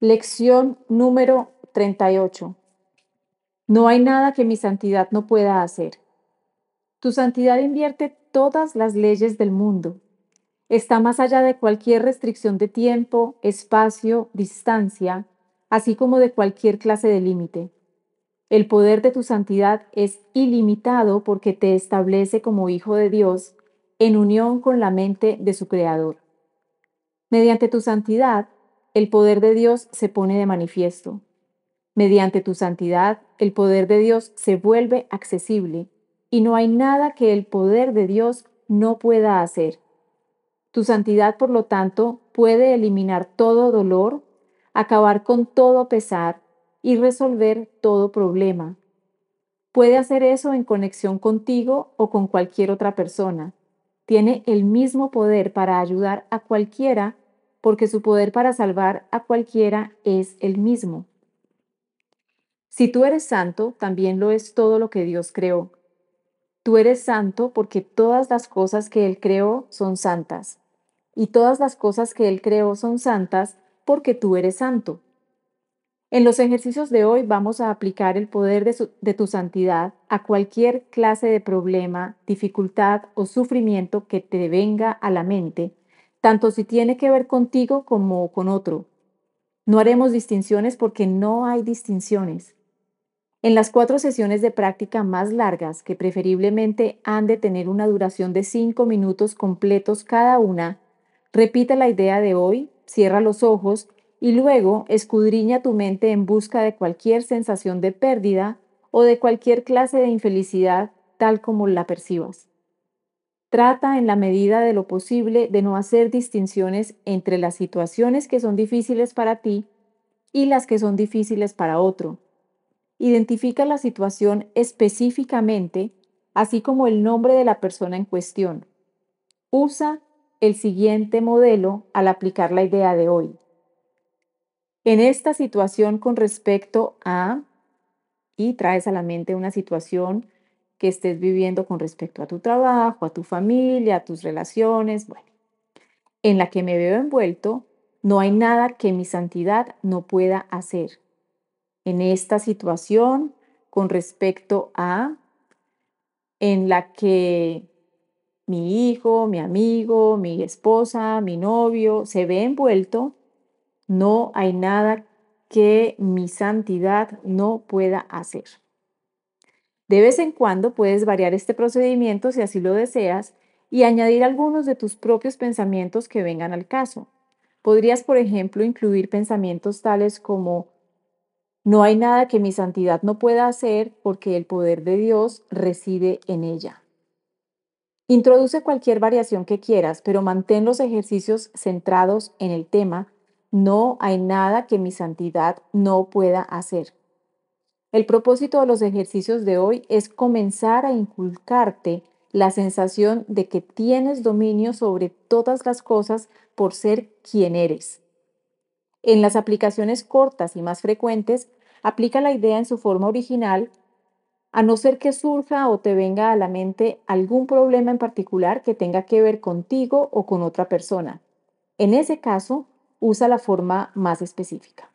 Lección número 38. No hay nada que mi santidad no pueda hacer. Tu santidad invierte todas las leyes del mundo. Está más allá de cualquier restricción de tiempo, espacio, distancia, así como de cualquier clase de límite. El poder de tu santidad es ilimitado porque te establece como hijo de Dios en unión con la mente de su Creador. Mediante tu santidad, el poder de Dios se pone de manifiesto. Mediante tu santidad, el poder de Dios se vuelve accesible y no hay nada que el poder de Dios no pueda hacer. Tu santidad, por lo tanto, puede eliminar todo dolor, acabar con todo pesar y resolver todo problema. Puede hacer eso en conexión contigo o con cualquier otra persona. Tiene el mismo poder para ayudar a cualquiera porque su poder para salvar a cualquiera es el mismo. Si tú eres santo, también lo es todo lo que Dios creó. Tú eres santo porque todas las cosas que Él creó son santas. Y todas las cosas que Él creó son santas porque tú eres santo. En los ejercicios de hoy vamos a aplicar el poder de, tu santidad a cualquier clase de problema, dificultad o sufrimiento que te venga a la mente tanto si tiene que ver contigo como con otro. No haremos distinciones porque no hay distinciones. En las cuatro sesiones de práctica más largas, que preferiblemente han de tener una duración de cinco minutos completos cada una, repite la idea de hoy, cierra los ojos y luego escudriña tu mente en busca de cualquier sensación de pérdida o de cualquier clase de infelicidad tal como la percibas. Trata en la medida de lo posible de no hacer distinciones entre las situaciones que son difíciles para ti y las que son difíciles para otro. Identifica la situación específicamente, así como el nombre de la persona en cuestión. Usa el siguiente modelo al aplicar la idea de hoy. En esta situación con respecto a, y traes a la mente una situación que estés viviendo con respecto a tu trabajo, a tu familia, a tus relaciones, bueno, en la que me veo envuelto, no hay nada que mi santidad no pueda hacer. En esta situación, con respecto a, en la que mi hijo, mi amigo, mi esposa, mi novio se ve envuelto, no hay nada que mi santidad no pueda hacer. De vez en cuando puedes variar este procedimiento si así lo deseas y añadir algunos de tus propios pensamientos que vengan al caso. Podrías, por ejemplo, incluir pensamientos tales como no hay nada que mi santidad no pueda hacer porque el poder de Dios reside en ella. Introduce cualquier variación que quieras, pero mantén los ejercicios centrados en el tema no hay nada que mi santidad no pueda hacer. El propósito de los ejercicios de hoy es comenzar a inculcarte la sensación de que tienes dominio sobre todas las cosas por ser quien eres. En las aplicaciones cortas y más frecuentes, aplica la idea en su forma original, a no ser que surja o te venga a la mente algún problema en particular que tenga que ver contigo o con otra persona. En ese caso, usa la forma más específica.